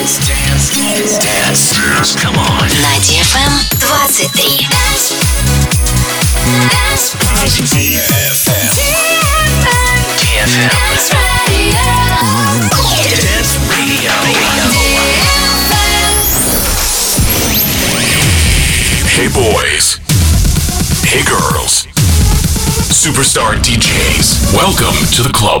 Dance, dance, dance, dance, dance. Come on. На DFM 23. DFM. Dance Radio. Hey boys. Hey girls. Superstar DJs. Welcome to the club.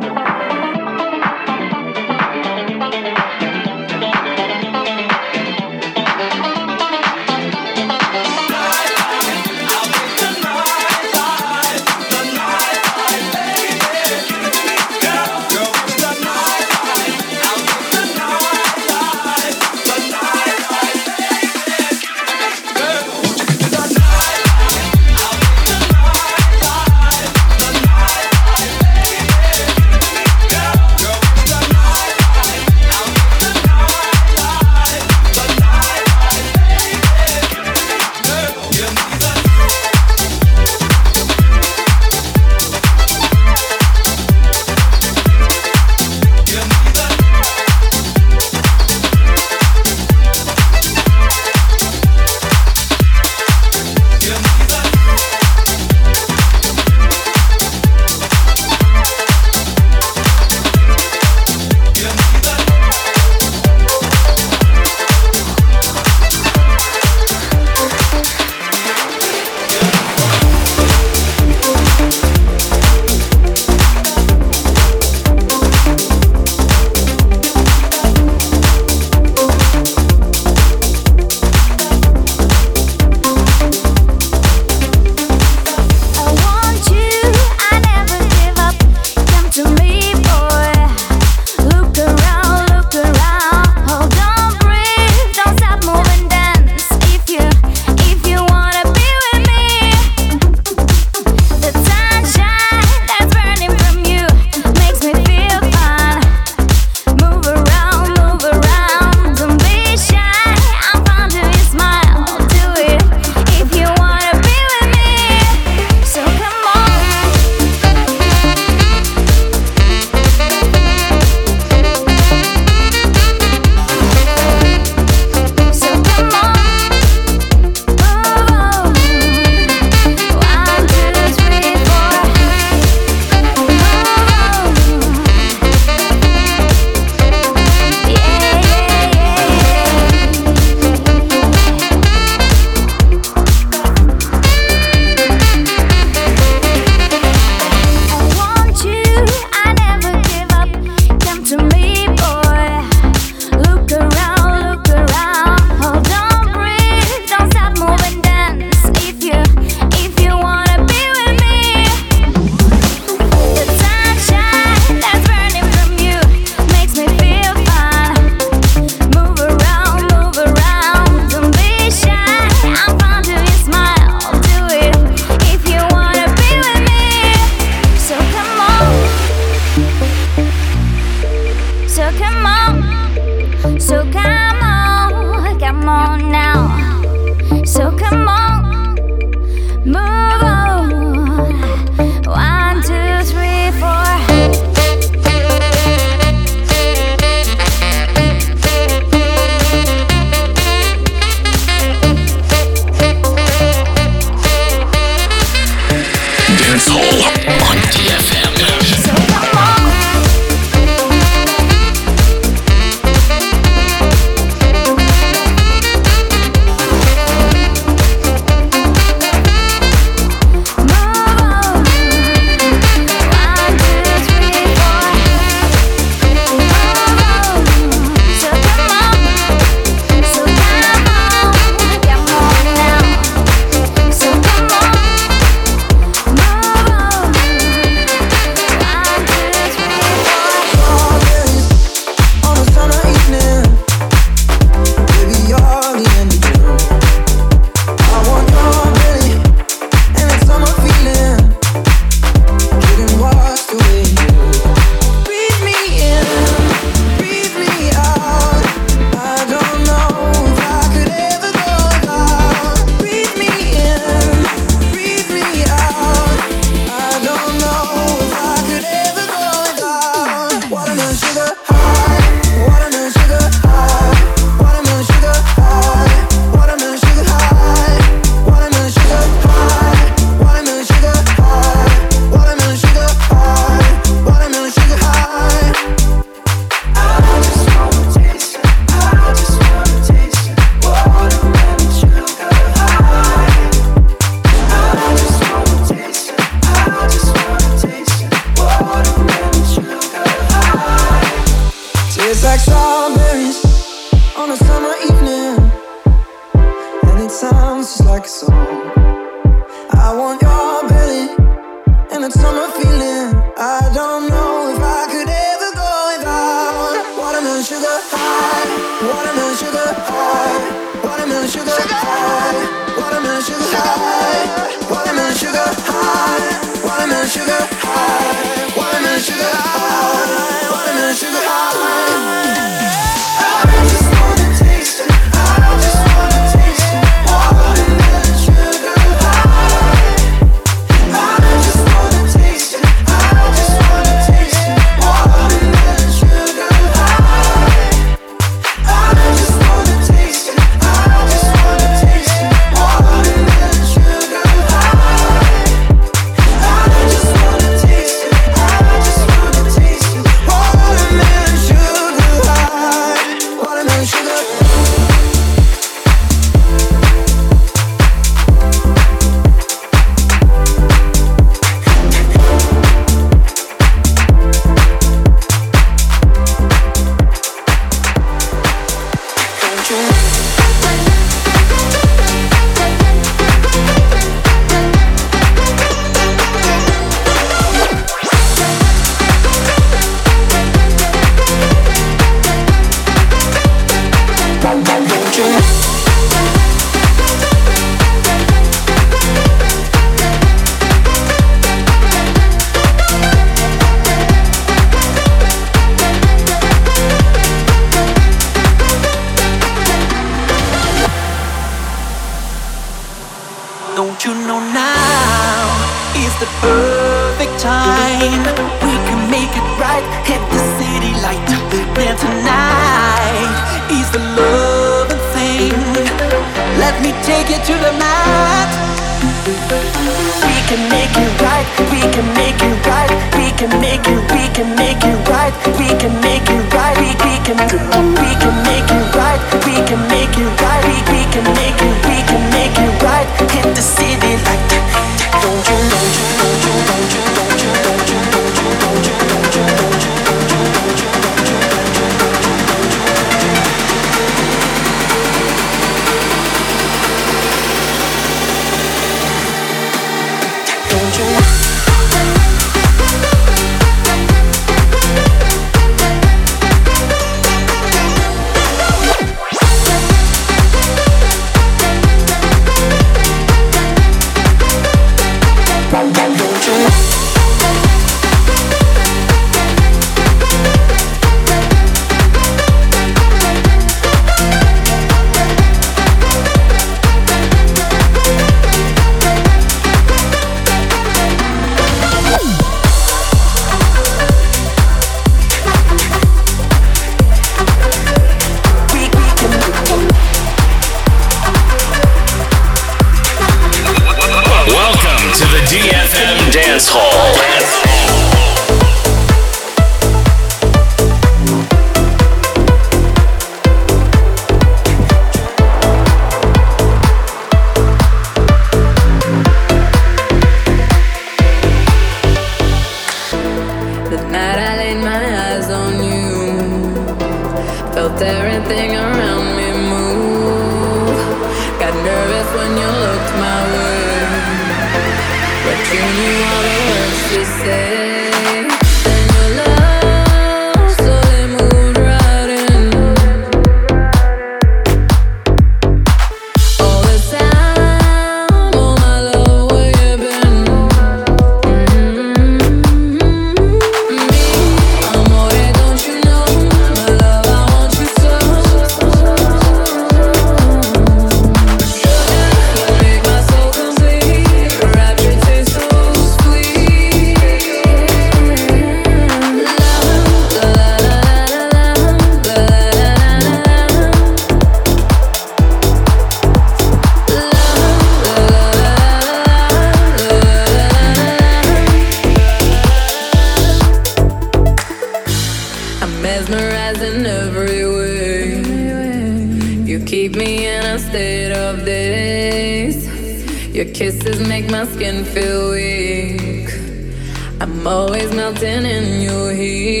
I'm always melting in your heat.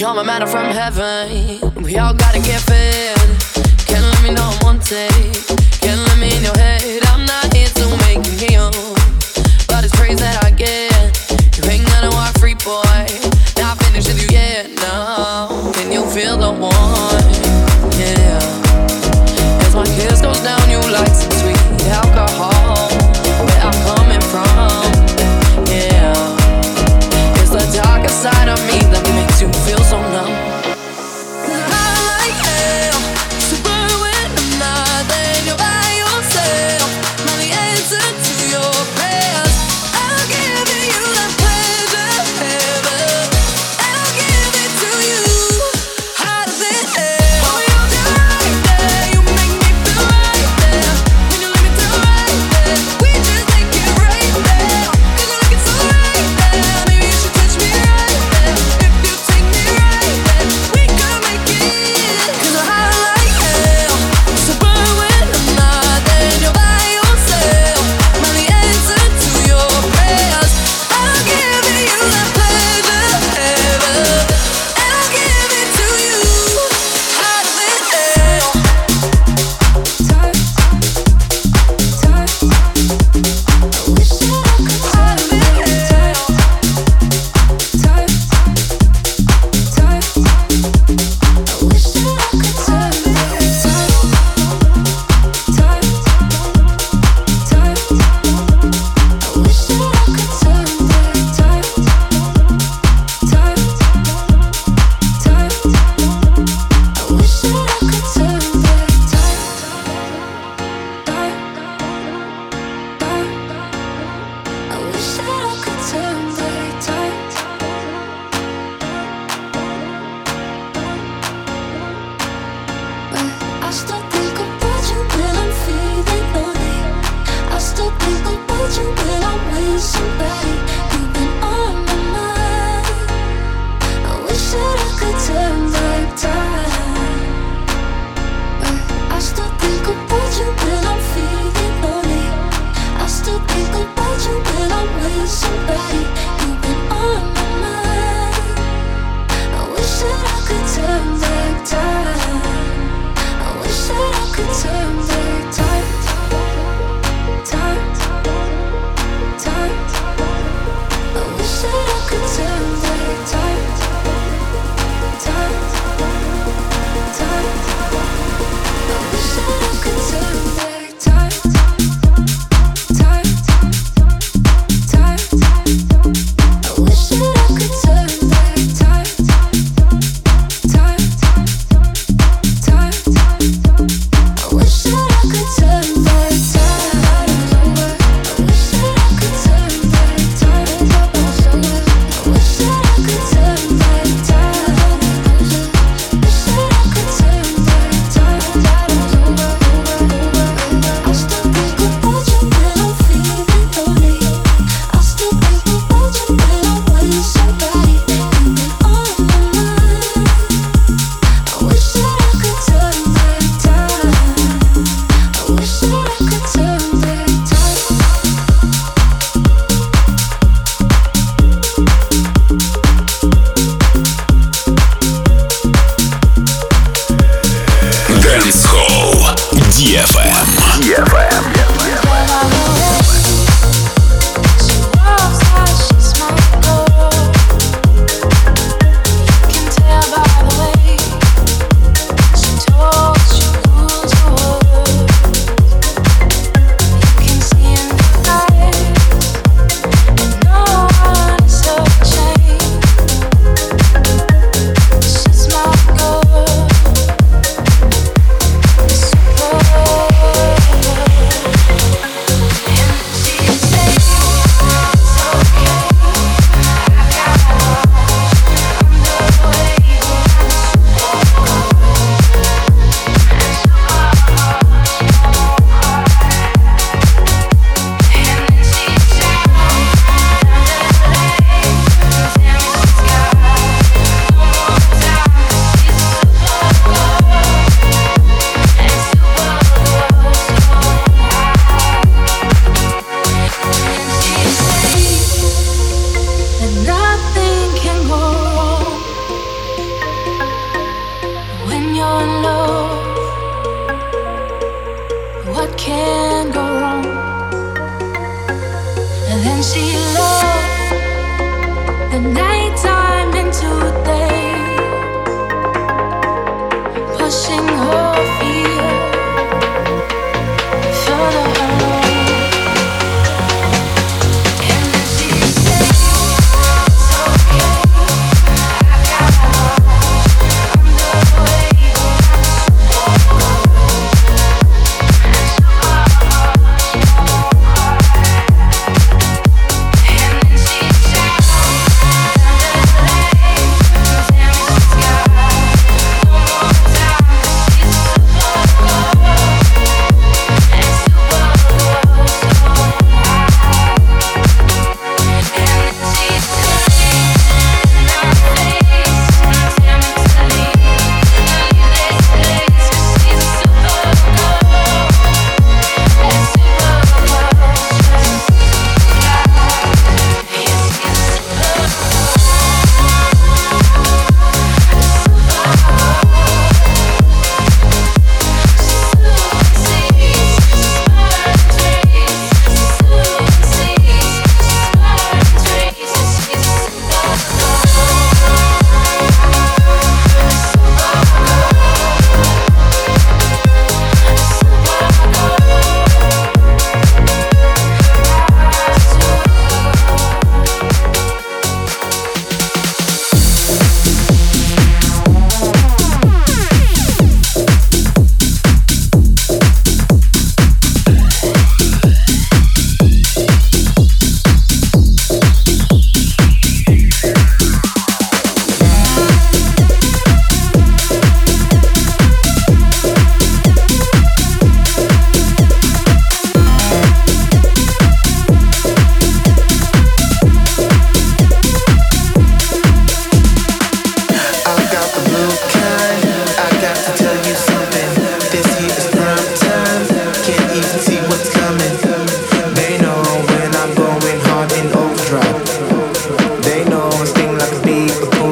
You're my matter from heaven. We all gotta get fed. Can't let me know I'm wanted. Can't let me in your head. I'm not here to make you heal, But it's crazy. that I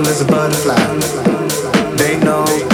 as a butterfly. They know.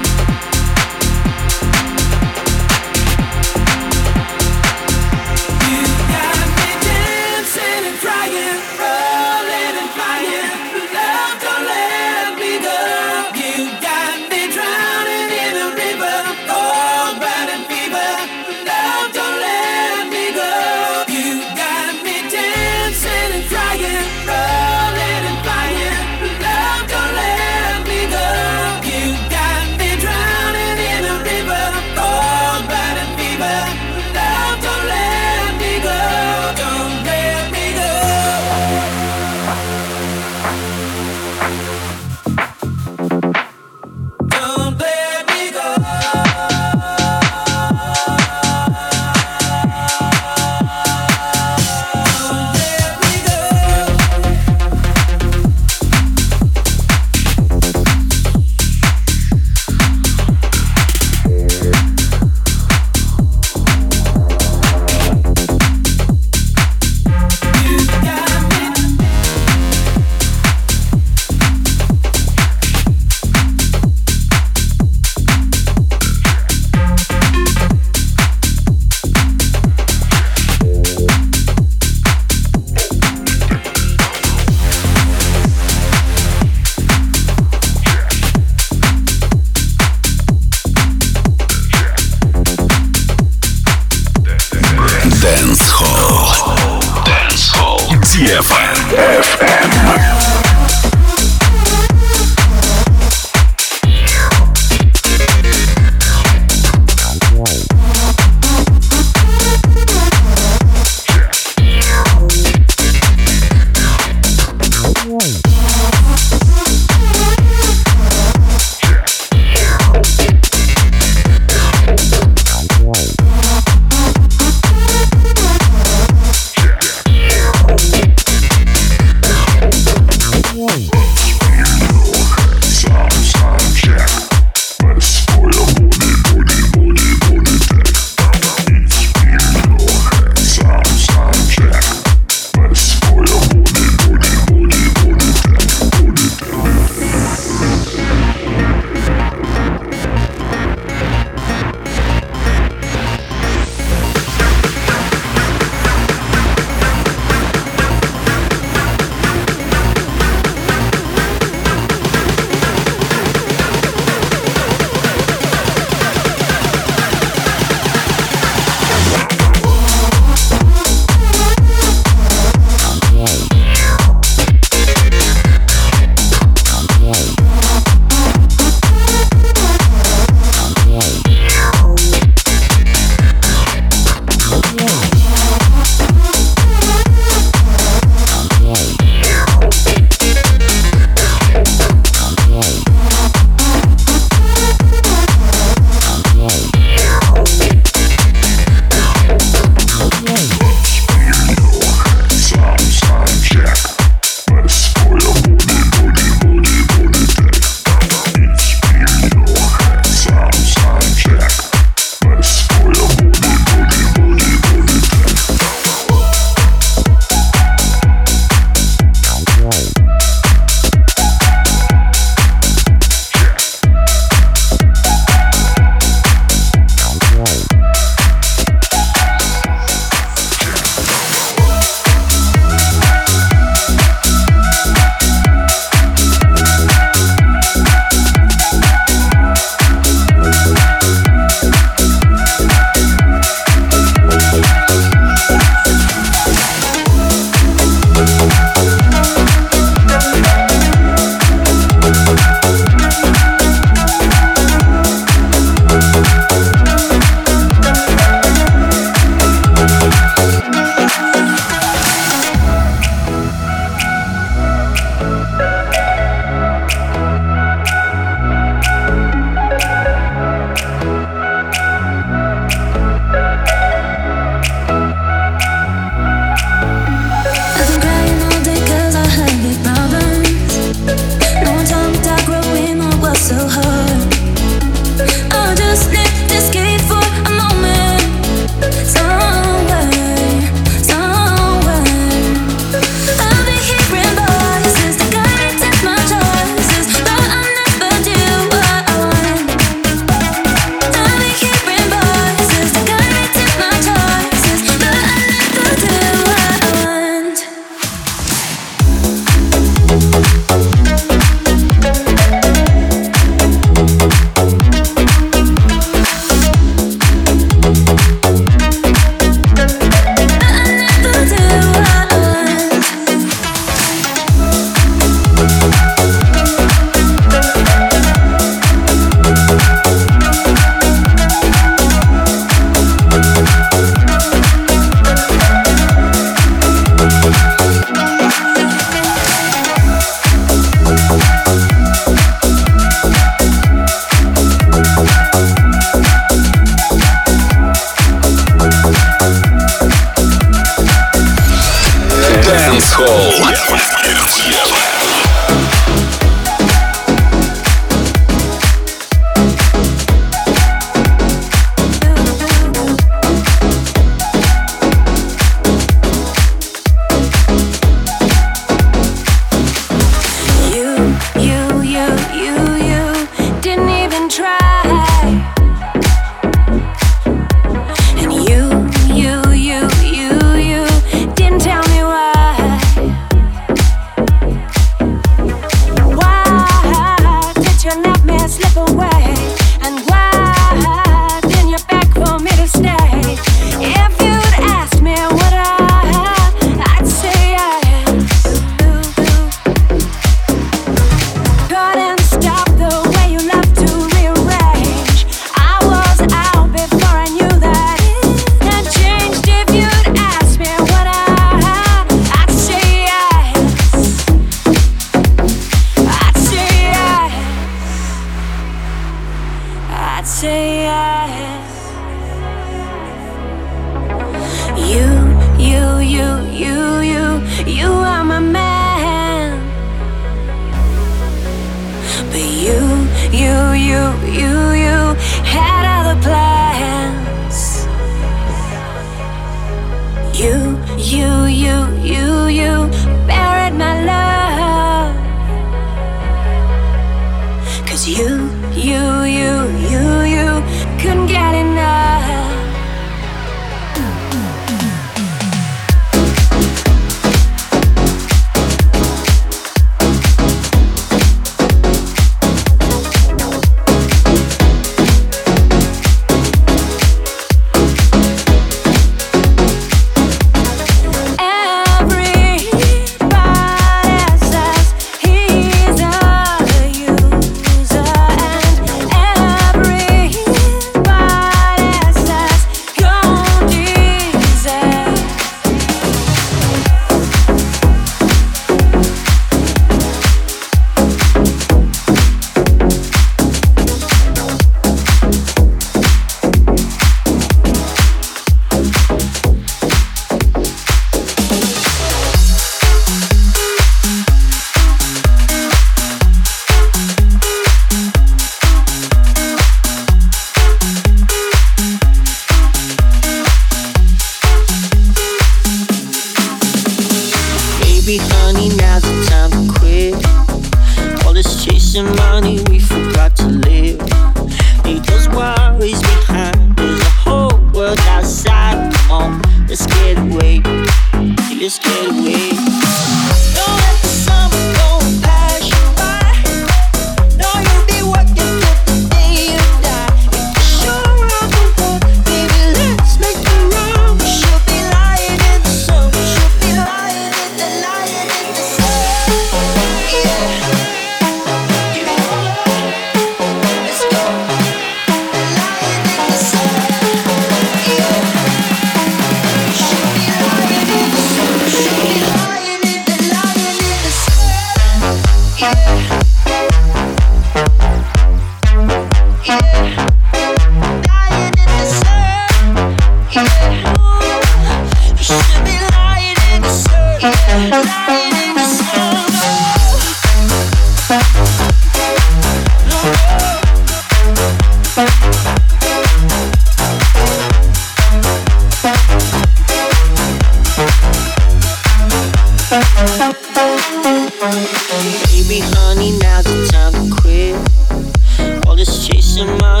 now's the time to quit. All this chasing my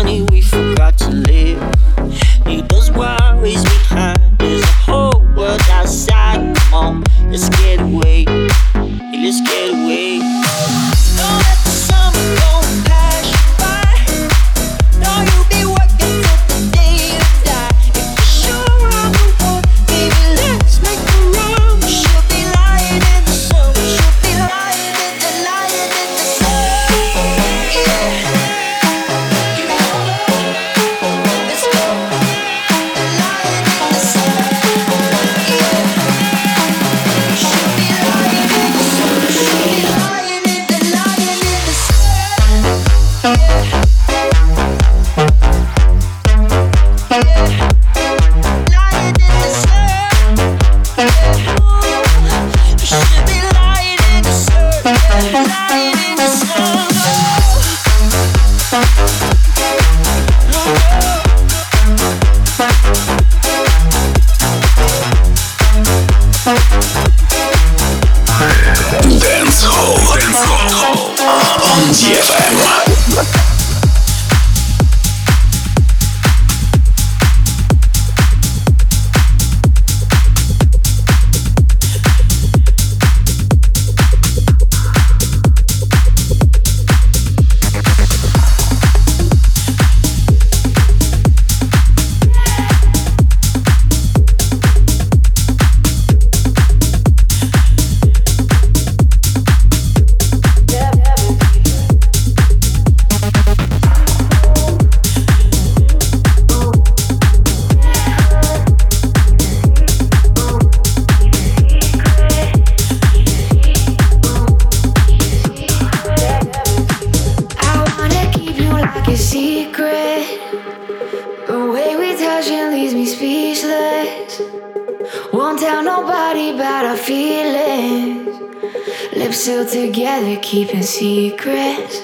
still together, keeping secrets.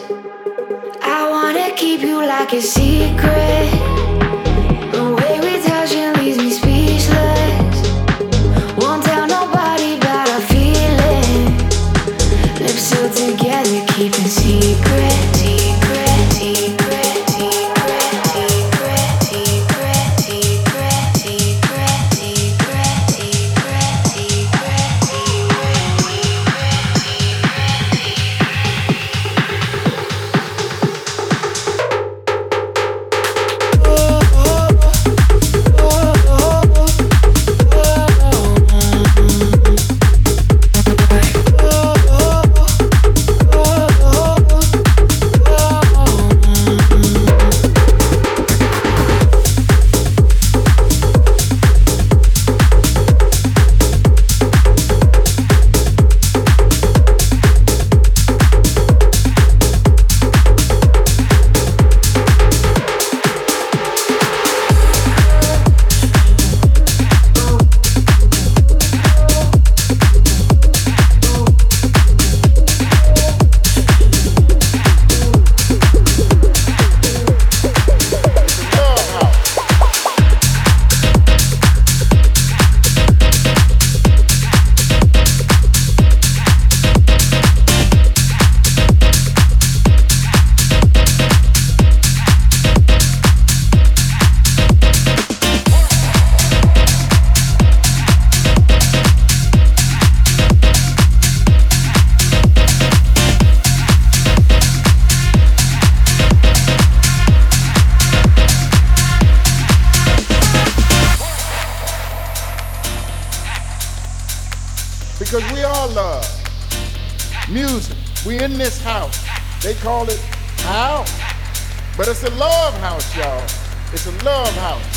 I wanna keep you like a secret. Call it house. But it's a love house, y'all. It's a love house.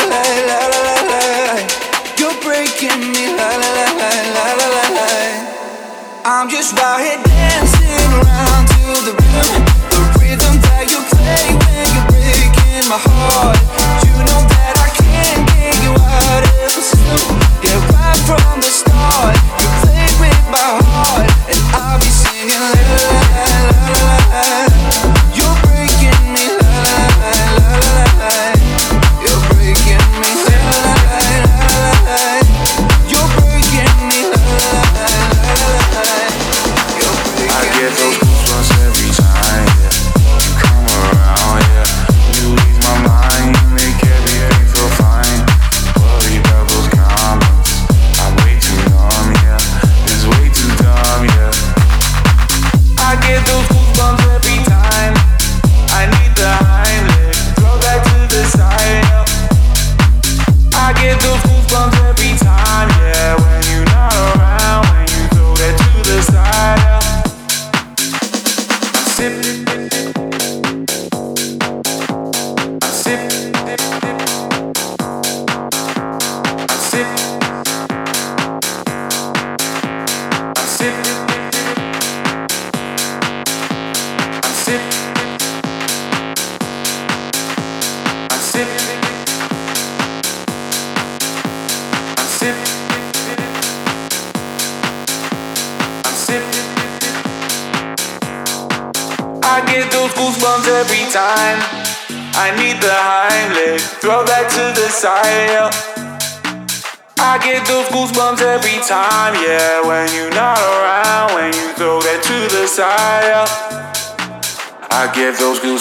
I'm just out here dancing around to the rhythm, the rhythm that you play when you're breaking my heart.